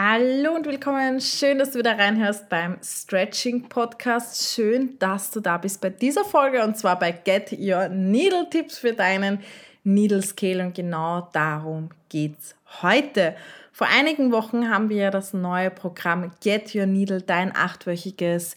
Hallo und willkommen. Schön, dass du wieder reinhörst beim Stretching Podcast. Schön, dass du da bist bei dieser Folge und zwar bei Get Your Needle Tipps für deinen Needle Scale und genau darum geht's heute. Vor einigen Wochen haben wir ja das neue Programm Get Your Needle, dein achtwöchiges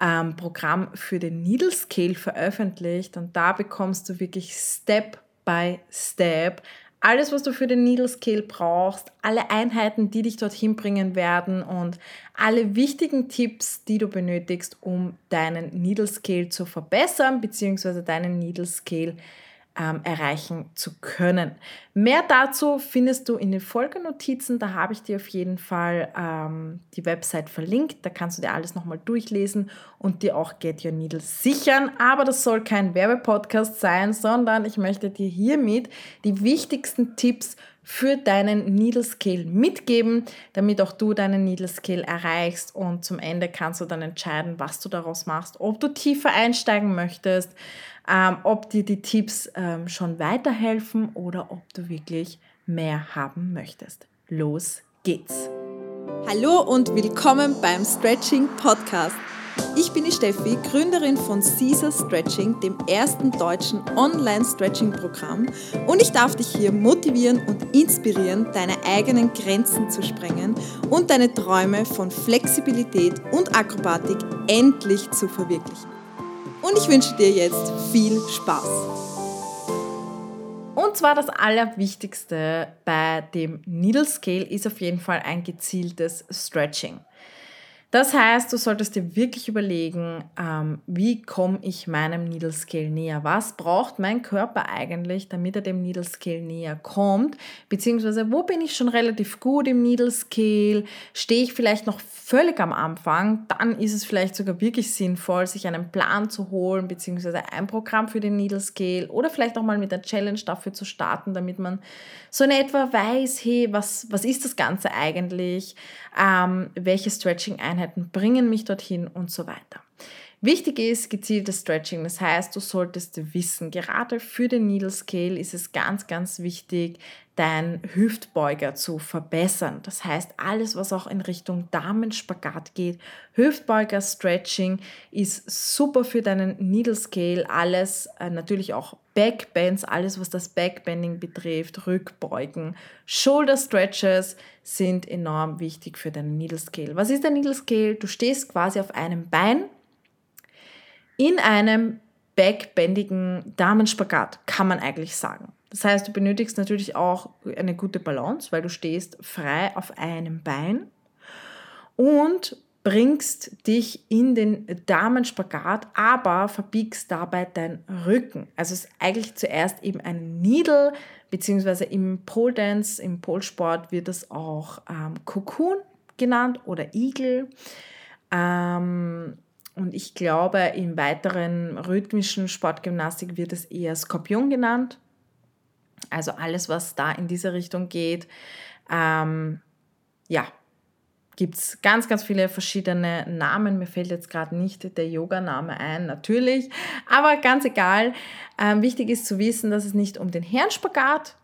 ähm, Programm für den Needle Scale veröffentlicht und da bekommst du wirklich Step by Step alles, was du für den Needle Scale brauchst, alle Einheiten, die dich dorthin bringen werden und alle wichtigen Tipps, die du benötigst, um deinen Needle Scale zu verbessern, beziehungsweise deinen Needle Scale zu ähm, erreichen zu können. Mehr dazu findest du in den Folgenotizen. Da habe ich dir auf jeden Fall ähm, die Website verlinkt. Da kannst du dir alles nochmal durchlesen und dir auch Get Your Needle sichern. Aber das soll kein Werbepodcast sein, sondern ich möchte dir hiermit die wichtigsten Tipps für deinen Needle Scale mitgeben, damit auch du deinen Needle Scale erreichst und zum Ende kannst du dann entscheiden, was du daraus machst, ob du tiefer einsteigen möchtest, ähm, ob dir die Tipps ähm, schon weiterhelfen oder ob du wirklich mehr haben möchtest. Los geht's! Hallo und willkommen beim Stretching Podcast. Ich bin die Steffi, Gründerin von Caesar Stretching, dem ersten deutschen Online-Stretching-Programm und ich darf dich hier motivieren und inspirieren, deine eigenen Grenzen zu sprengen und deine Träume von Flexibilität und Akrobatik endlich zu verwirklichen und ich wünsche dir jetzt viel Spaß. Und zwar das Allerwichtigste bei dem Needle Scale ist auf jeden Fall ein gezieltes Stretching. Das heißt, du solltest dir wirklich überlegen, ähm, wie komme ich meinem Needle Scale näher? Was braucht mein Körper eigentlich, damit er dem Needle Scale näher kommt? Beziehungsweise, wo bin ich schon relativ gut im Needle Scale? Stehe ich vielleicht noch völlig am Anfang? Dann ist es vielleicht sogar wirklich sinnvoll, sich einen Plan zu holen, beziehungsweise ein Programm für den Needle Scale oder vielleicht auch mal mit der Challenge dafür zu starten, damit man so in etwa weiß, hey, was, was ist das Ganze eigentlich? Ähm, welche Stretching-Einheiten bringen mich dorthin und so weiter. Wichtig ist gezieltes Stretching, das heißt, du solltest wissen, gerade für den Needle Scale ist es ganz, ganz wichtig, deinen Hüftbeuger zu verbessern. Das heißt, alles, was auch in Richtung Damenspagat geht, Hüftbeuger Stretching ist super für deinen Needle Scale, alles äh, natürlich auch Backbends, alles was das Backbending betrifft, Rückbeugen, Shoulder Stretches sind enorm wichtig für deinen Needle Scale. Was ist der Needle Scale? Du stehst quasi auf einem Bein in einem backbändigen Damenspagat, kann man eigentlich sagen. Das heißt, du benötigst natürlich auch eine gute Balance, weil du stehst frei auf einem Bein und bringst dich in den Damenspagat, aber verbiegst dabei deinen Rücken. Also es ist eigentlich zuerst eben ein Needle, beziehungsweise im Pole Dance, im Polsport wird es auch ähm, Cocoon genannt oder Igel. Ähm, und ich glaube, im weiteren rhythmischen Sportgymnastik wird es eher Skorpion genannt. Also alles, was da in diese Richtung geht. Ähm, ja, gibt es ganz, ganz viele verschiedene Namen. Mir fällt jetzt gerade nicht der Yoga-Name ein, natürlich. Aber ganz egal. Ähm, wichtig ist zu wissen, dass es nicht um den Herrenspagat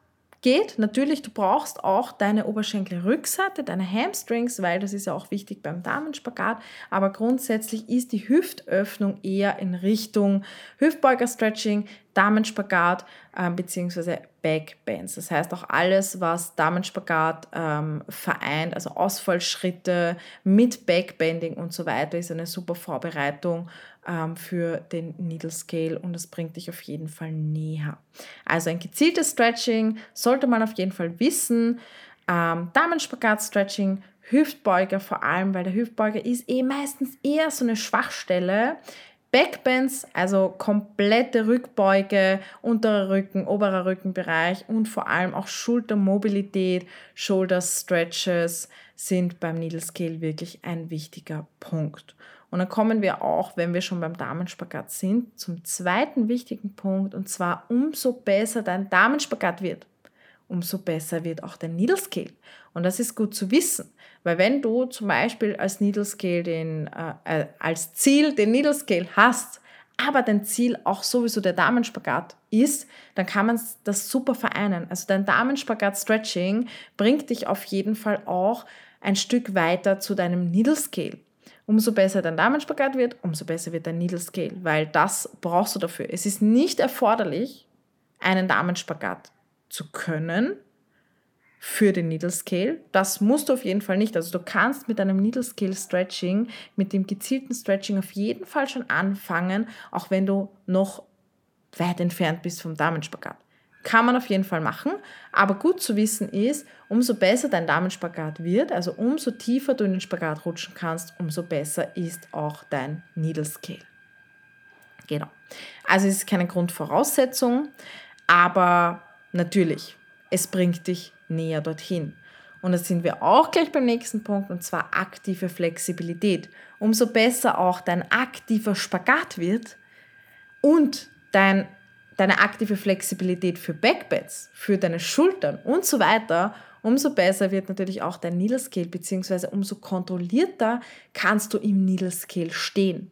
geht. Natürlich, du brauchst auch deine Oberschenkelrückseite, deine Hamstrings, weil das ist ja auch wichtig beim Damenspagat. Aber grundsätzlich ist die Hüftöffnung eher in Richtung Hüftbeuger-Stretching, Damenspagat äh, bzw. Backbends. Das heißt auch alles, was Damenspagat ähm, vereint, also Ausfallschritte mit Backbending und so weiter, ist eine super Vorbereitung ähm, für den Needle Scale und das bringt dich auf jeden Fall näher. Also ein gezieltes Stretching sollte man auf jeden Fall wissen. Ähm, Damenspagat-Stretching, Hüftbeuger vor allem, weil der Hüftbeuger ist eh meistens eher so eine Schwachstelle. Backbends, also komplette Rückbeuge, unterer Rücken, oberer Rückenbereich und vor allem auch Schultermobilität, Shoulder Stretches sind beim Needle Scale wirklich ein wichtiger Punkt. Und dann kommen wir auch, wenn wir schon beim Damenspagat sind, zum zweiten wichtigen Punkt und zwar umso besser dein Damenspagat wird, umso besser wird auch dein Needle Scale. Und das ist gut zu wissen, weil wenn du zum Beispiel als Needle Scale den, äh, äh als Ziel den Needle Scale hast, aber dein Ziel auch sowieso der Damenspagat ist, dann kann man das super vereinen. Also dein Damenspagat-Stretching bringt dich auf jeden Fall auch ein Stück weiter zu deinem Needle Scale. Umso besser dein Damenspagat wird, umso besser wird dein Needle Scale, weil das brauchst du dafür. Es ist nicht erforderlich, einen Damenspagat zu können für den Needle Scale. Das musst du auf jeden Fall nicht. Also du kannst mit einem Needle Scale Stretching, mit dem gezielten Stretching auf jeden Fall schon anfangen, auch wenn du noch weit entfernt bist vom Damenspagat. Kann man auf jeden Fall machen, aber gut zu wissen ist, umso besser dein Damenspagat wird, also umso tiefer du in den Spagat rutschen kannst, umso besser ist auch dein Needle Scale. Genau. Also es ist keine Grundvoraussetzung, aber natürlich, es bringt dich näher dorthin. Und da sind wir auch gleich beim nächsten Punkt, und zwar aktive Flexibilität. Umso besser auch dein aktiver Spagat wird und dein deine aktive Flexibilität für Backbeds, für deine Schultern und so weiter, umso besser wird natürlich auch dein Needle Scale, beziehungsweise umso kontrollierter kannst du im Needle Scale stehen.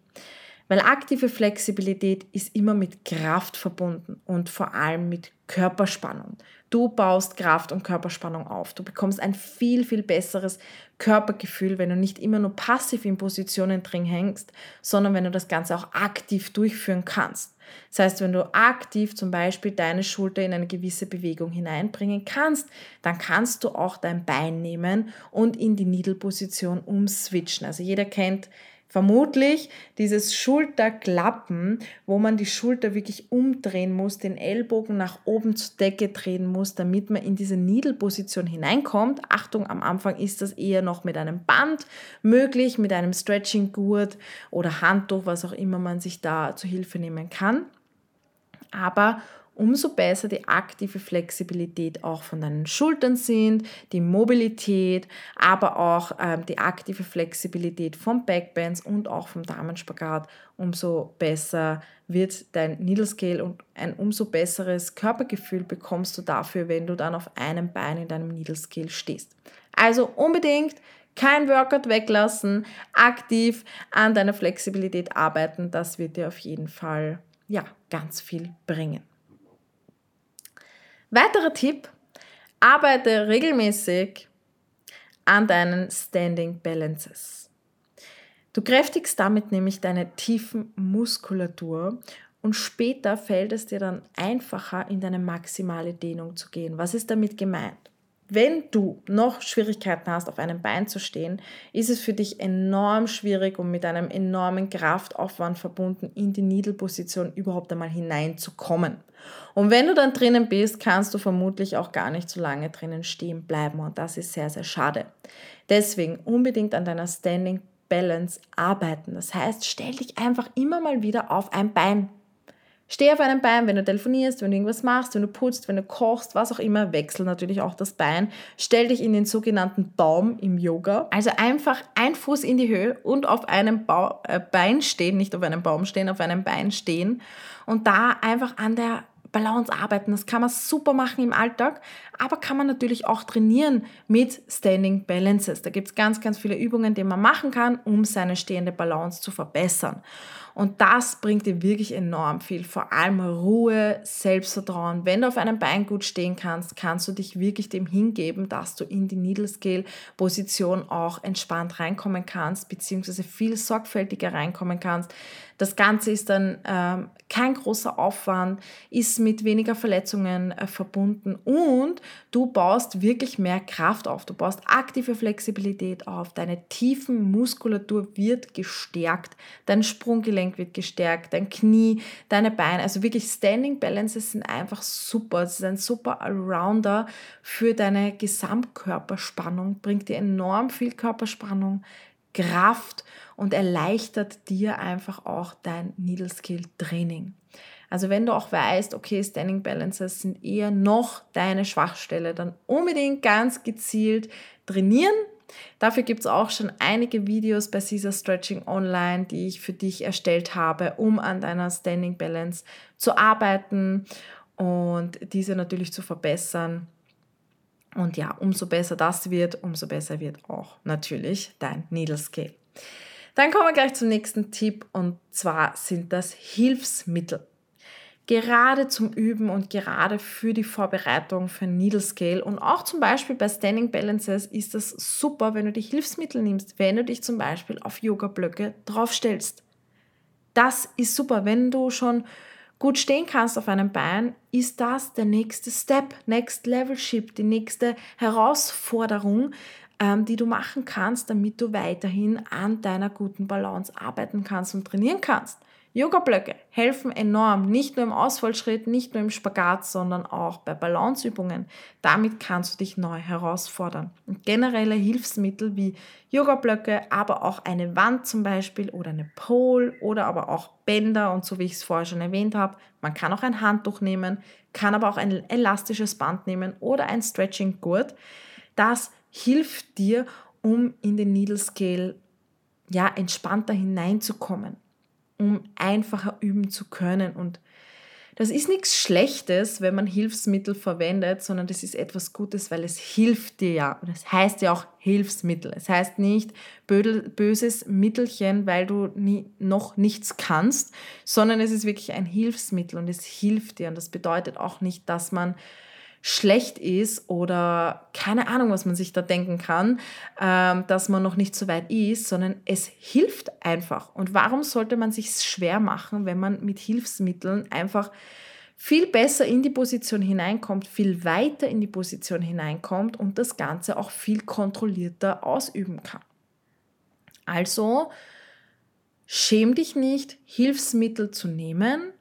Weil aktive Flexibilität ist immer mit Kraft verbunden und vor allem mit Körperspannung. Du baust Kraft und Körperspannung auf. Du bekommst ein viel, viel besseres Körpergefühl, wenn du nicht immer nur passiv in Positionen drin hängst, sondern wenn du das Ganze auch aktiv durchführen kannst. Das heißt, wenn du aktiv zum Beispiel deine Schulter in eine gewisse Bewegung hineinbringen kannst, dann kannst du auch dein Bein nehmen und in die Needle-Position umswitchen. Also jeder kennt Vermutlich dieses Schulterklappen, wo man die Schulter wirklich umdrehen muss, den Ellbogen nach oben zur Decke drehen muss, damit man in diese Needle-Position hineinkommt. Achtung, am Anfang ist das eher noch mit einem Band möglich, mit einem Stretching-Gurt oder Handtuch, was auch immer man sich da zu Hilfe nehmen kann. Aber umso besser die aktive Flexibilität auch von deinen Schultern sind, die Mobilität, aber auch ähm, die aktive Flexibilität vom Backbands und auch vom Damenspagat, umso besser wird dein Needle Scale und ein umso besseres Körpergefühl bekommst du dafür, wenn du dann auf einem Bein in deinem Needle Scale stehst. Also unbedingt kein Workout weglassen, aktiv an deiner Flexibilität arbeiten, das wird dir auf jeden Fall ja, ganz viel bringen. Weiterer Tipp, arbeite regelmäßig an deinen Standing Balances. Du kräftigst damit nämlich deine tiefen Muskulatur und später fällt es dir dann einfacher, in deine maximale Dehnung zu gehen. Was ist damit gemeint? Wenn du noch Schwierigkeiten hast, auf einem Bein zu stehen, ist es für dich enorm schwierig und mit einem enormen Kraftaufwand verbunden, in die Needle-Position überhaupt einmal hineinzukommen. Und wenn du dann drinnen bist, kannst du vermutlich auch gar nicht so lange drinnen stehen bleiben und das ist sehr, sehr schade. Deswegen unbedingt an deiner Standing Balance arbeiten. Das heißt, stell dich einfach immer mal wieder auf ein Bein. Steh auf einem Bein, wenn du telefonierst, wenn du irgendwas machst, wenn du putzt, wenn du kochst, was auch immer, wechsel natürlich auch das Bein. Stell dich in den sogenannten Baum im Yoga. Also einfach ein Fuß in die Höhe und auf einem ba äh, Bein stehen, nicht auf einem Baum stehen, auf einem Bein stehen und da einfach an der Balance arbeiten. Das kann man super machen im Alltag, aber kann man natürlich auch trainieren mit Standing Balances. Da gibt es ganz, ganz viele Übungen, die man machen kann, um seine stehende Balance zu verbessern. Und das bringt dir wirklich enorm viel. Vor allem Ruhe, Selbstvertrauen. Wenn du auf einem Bein gut stehen kannst, kannst du dich wirklich dem hingeben, dass du in die Needle Scale Position auch entspannt reinkommen kannst, beziehungsweise viel sorgfältiger reinkommen kannst. Das Ganze ist dann ähm, kein großer Aufwand, ist mit weniger Verletzungen äh, verbunden und du baust wirklich mehr Kraft auf. Du baust aktive Flexibilität auf. Deine tiefen Muskulatur wird gestärkt. Dein Sprunggelenk wird gestärkt. Dein Knie, deine Beine. Also wirklich Standing Balances sind einfach super. Es ist ein super Allrounder für deine Gesamtkörperspannung. Bringt dir enorm viel Körperspannung, Kraft und erleichtert dir einfach auch dein Needle Skill Training. Also wenn du auch weißt, okay, Standing Balances sind eher noch deine Schwachstelle, dann unbedingt ganz gezielt trainieren. Dafür gibt es auch schon einige Videos bei Caesar Stretching Online, die ich für dich erstellt habe, um an deiner Standing Balance zu arbeiten und diese natürlich zu verbessern. Und ja, umso besser das wird, umso besser wird auch natürlich dein Needle Scale. Dann kommen wir gleich zum nächsten Tipp und zwar sind das Hilfsmittel. Gerade zum Üben und gerade für die Vorbereitung für Needle Scale und auch zum Beispiel bei Standing Balances ist das super, wenn du die Hilfsmittel nimmst, wenn du dich zum Beispiel auf Yoga-Blöcke draufstellst. Das ist super, wenn du schon gut stehen kannst auf einem Bein, ist das der nächste Step, Next Level Ship, die nächste Herausforderung, ähm, die du machen kannst, damit du weiterhin an deiner guten Balance arbeiten kannst und trainieren kannst. Yoga-Blöcke helfen enorm, nicht nur im Ausfallschritt, nicht nur im Spagat, sondern auch bei Balanceübungen. Damit kannst du dich neu herausfordern. Und generelle Hilfsmittel wie Yoga-Blöcke, aber auch eine Wand zum Beispiel oder eine Pole oder aber auch Bänder und so wie ich es vorher schon erwähnt habe, man kann auch ein Handtuch nehmen, kann aber auch ein elastisches Band nehmen oder ein Stretching-Gurt. Das hilft dir, um in den Needle Scale ja, entspannter hineinzukommen um einfacher üben zu können. Und das ist nichts Schlechtes, wenn man Hilfsmittel verwendet, sondern das ist etwas Gutes, weil es hilft dir ja. Und es heißt ja auch Hilfsmittel. Es heißt nicht böses Mittelchen, weil du nie, noch nichts kannst, sondern es ist wirklich ein Hilfsmittel und es hilft dir. Und das bedeutet auch nicht, dass man schlecht ist oder keine Ahnung, was man sich da denken kann, ähm, dass man noch nicht so weit ist, sondern es hilft einfach. Und warum sollte man sich schwer machen, wenn man mit Hilfsmitteln einfach viel besser in die Position hineinkommt, viel weiter in die Position hineinkommt und das Ganze auch viel kontrollierter ausüben kann. Also schäm dich nicht, Hilfsmittel zu nehmen,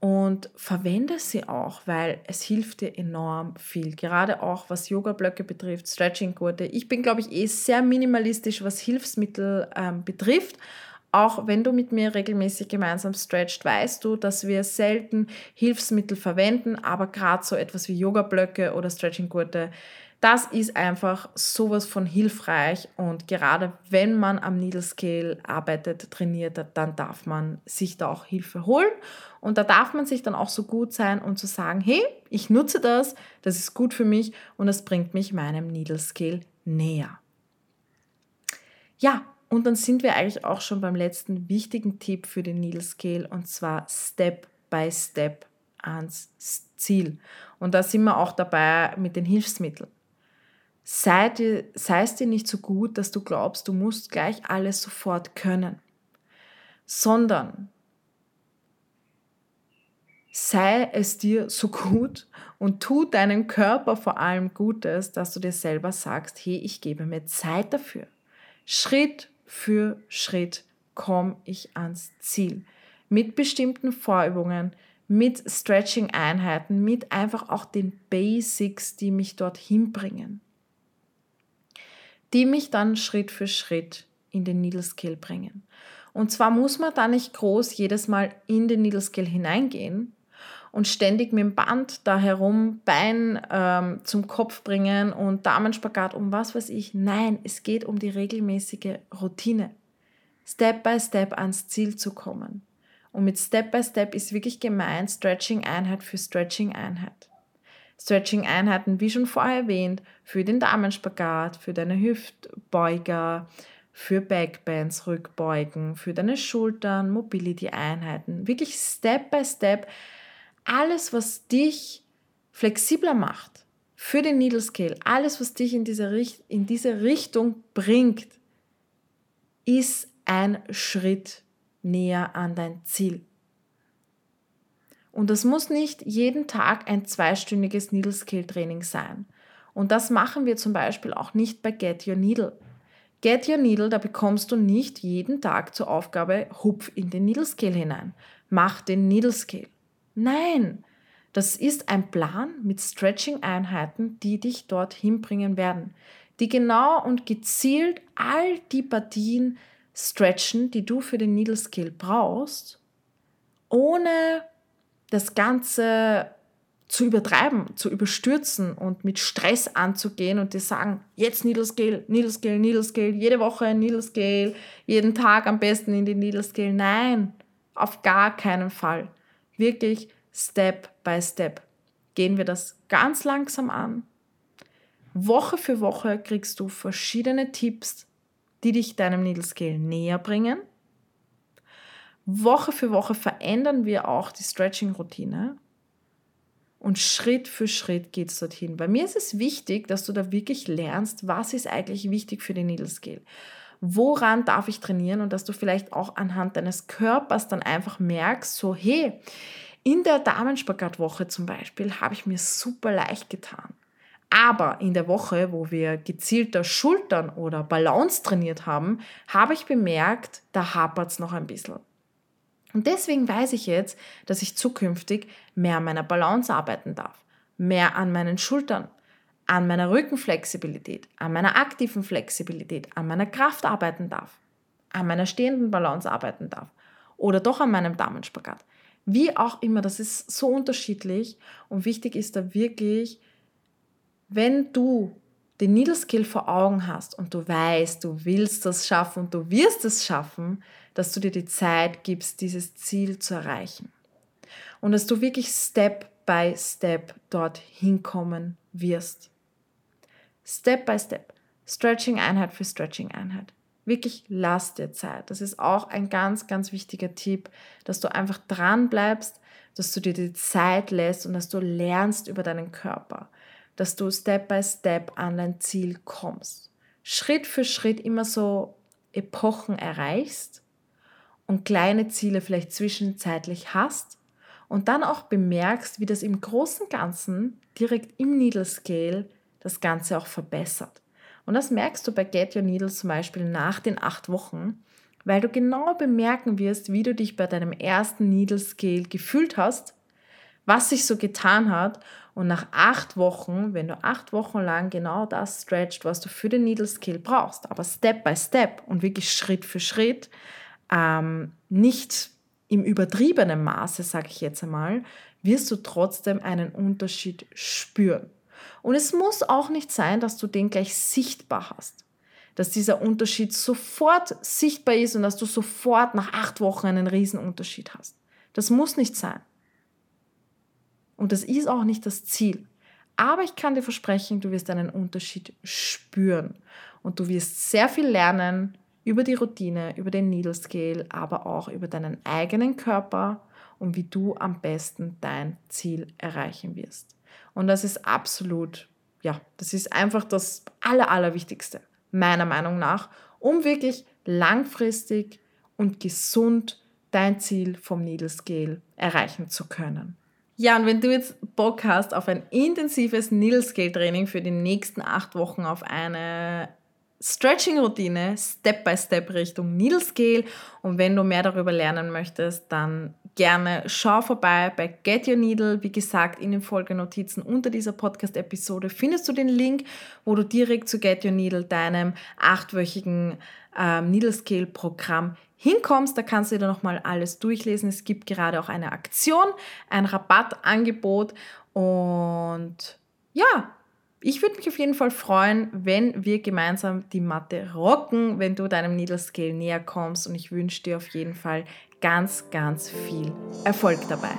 und verwende sie auch, weil es hilft dir enorm viel. Gerade auch was Yoga-Blöcke betrifft, Stretching-Gurte. Ich bin, glaube ich, eh sehr minimalistisch, was Hilfsmittel ähm, betrifft. Auch wenn du mit mir regelmäßig gemeinsam stretcht, weißt du, dass wir selten Hilfsmittel verwenden, aber gerade so etwas wie Yoga-Blöcke oder Stretching-Gurte das ist einfach sowas von hilfreich und gerade wenn man am Needle Scale arbeitet, trainiert, dann darf man sich da auch Hilfe holen und da darf man sich dann auch so gut sein und zu sagen, hey, ich nutze das, das ist gut für mich und das bringt mich meinem Needle Scale näher. Ja, und dann sind wir eigentlich auch schon beim letzten wichtigen Tipp für den Needle Scale und zwar Step by Step ans Ziel. Und da sind wir auch dabei mit den Hilfsmitteln sei, dir, sei es dir nicht so gut, dass du glaubst, du musst gleich alles sofort können, sondern sei es dir so gut und tu deinem Körper vor allem Gutes, dass du dir selber sagst, hey, ich gebe mir Zeit dafür. Schritt für Schritt komme ich ans Ziel. Mit bestimmten Vorübungen, mit Stretching-Einheiten, mit einfach auch den Basics, die mich dorthin bringen die mich dann Schritt für Schritt in den Needle Scale bringen. Und zwar muss man da nicht groß jedes Mal in den Needle Scale hineingehen und ständig mit dem Band da herum Bein ähm, zum Kopf bringen und Damenspagat um was weiß ich. Nein, es geht um die regelmäßige Routine. Step by Step ans Ziel zu kommen. Und mit Step by Step ist wirklich gemeint Stretching-Einheit für Stretching-Einheit. Stretching-Einheiten, wie schon vorher erwähnt, für den Damenspagat, für deine Hüftbeuger, für Backbends, Rückbeugen, für deine Schultern, Mobility-Einheiten. Wirklich Step by Step. Alles, was dich flexibler macht für den Needle Scale, alles, was dich in diese, Richt in diese Richtung bringt, ist ein Schritt näher an dein Ziel. Und das muss nicht jeden Tag ein zweistündiges Needle Skill Training sein. Und das machen wir zum Beispiel auch nicht bei Get Your Needle. Get Your Needle, da bekommst du nicht jeden Tag zur Aufgabe, hupf in den Needle Scale hinein. Mach den Needle Scale. Nein, das ist ein Plan mit Stretching-Einheiten, die dich dorthin bringen werden. Die genau und gezielt all die Partien stretchen, die du für den Needle Scale brauchst, ohne das Ganze zu übertreiben, zu überstürzen und mit Stress anzugehen und dir sagen, jetzt Needle Scale, Needle Scale, Needle Scale, jede Woche Needle Scale, jeden Tag am besten in die Needle Scale. Nein, auf gar keinen Fall. Wirklich Step by Step gehen wir das ganz langsam an. Woche für Woche kriegst du verschiedene Tipps, die dich deinem Needle Scale näher bringen Woche für Woche verändern wir auch die Stretching-Routine und Schritt für Schritt geht es dorthin. Bei mir ist es wichtig, dass du da wirklich lernst, was ist eigentlich wichtig für den Needle Scale. Woran darf ich trainieren und dass du vielleicht auch anhand deines Körpers dann einfach merkst, so hey, in der Damenspagattwoche zum Beispiel habe ich mir super leicht getan. Aber in der Woche, wo wir gezielter Schultern oder Balance trainiert haben, habe ich bemerkt, da hapert es noch ein bisschen. Und deswegen weiß ich jetzt, dass ich zukünftig mehr an meiner Balance arbeiten darf, mehr an meinen Schultern, an meiner Rückenflexibilität, an meiner aktiven Flexibilität, an meiner Kraft arbeiten darf, an meiner stehenden Balance arbeiten darf oder doch an meinem Damenspagat. Wie auch immer, das ist so unterschiedlich und wichtig ist da wirklich, wenn du den Needle Skill vor Augen hast und du weißt, du willst das schaffen und du wirst es schaffen, dass du dir die Zeit gibst, dieses Ziel zu erreichen. Und dass du wirklich Step by Step dort hinkommen wirst. Step by Step. Stretching-Einheit für Stretching-Einheit. Wirklich lass dir Zeit. Das ist auch ein ganz, ganz wichtiger Tipp, dass du einfach dran bleibst, dass du dir die Zeit lässt und dass du lernst über deinen Körper, dass du Step by Step an dein Ziel kommst. Schritt für Schritt immer so Epochen erreichst und kleine Ziele vielleicht zwischenzeitlich hast und dann auch bemerkst, wie das im großen Ganzen direkt im Needle Scale das Ganze auch verbessert. Und das merkst du bei Get Your Needle zum Beispiel nach den acht Wochen, weil du genau bemerken wirst, wie du dich bei deinem ersten Needle Scale gefühlt hast, was sich so getan hat und nach acht Wochen, wenn du acht Wochen lang genau das stretcht, was du für den Needle Scale brauchst, aber Step by Step und wirklich Schritt für Schritt, ähm, nicht im übertriebenen Maße, sage ich jetzt einmal, wirst du trotzdem einen Unterschied spüren. Und es muss auch nicht sein, dass du den gleich sichtbar hast. Dass dieser Unterschied sofort sichtbar ist und dass du sofort nach acht Wochen einen Riesenunterschied hast. Das muss nicht sein. Und das ist auch nicht das Ziel. Aber ich kann dir versprechen, du wirst einen Unterschied spüren. Und du wirst sehr viel lernen über die Routine, über den Needle Scale, aber auch über deinen eigenen Körper und wie du am besten dein Ziel erreichen wirst. Und das ist absolut, ja, das ist einfach das Aller, Allerwichtigste, meiner Meinung nach, um wirklich langfristig und gesund dein Ziel vom Needle Scale erreichen zu können. Ja, und wenn du jetzt Bock hast auf ein intensives Needle Scale Training für die nächsten acht Wochen auf eine Stretching-Routine Step by Step Richtung Needle Scale. Und wenn du mehr darüber lernen möchtest, dann gerne schau vorbei bei Get Your Needle. Wie gesagt, in den Folgenotizen unter dieser Podcast-Episode findest du den Link, wo du direkt zu Get Your Needle, deinem achtwöchigen ähm, Needle Scale Programm hinkommst. Da kannst du dir nochmal alles durchlesen. Es gibt gerade auch eine Aktion, ein Rabattangebot und ja, ich würde mich auf jeden Fall freuen, wenn wir gemeinsam die Matte rocken, wenn du deinem Needle Scale näher kommst und ich wünsche dir auf jeden Fall ganz, ganz viel Erfolg dabei.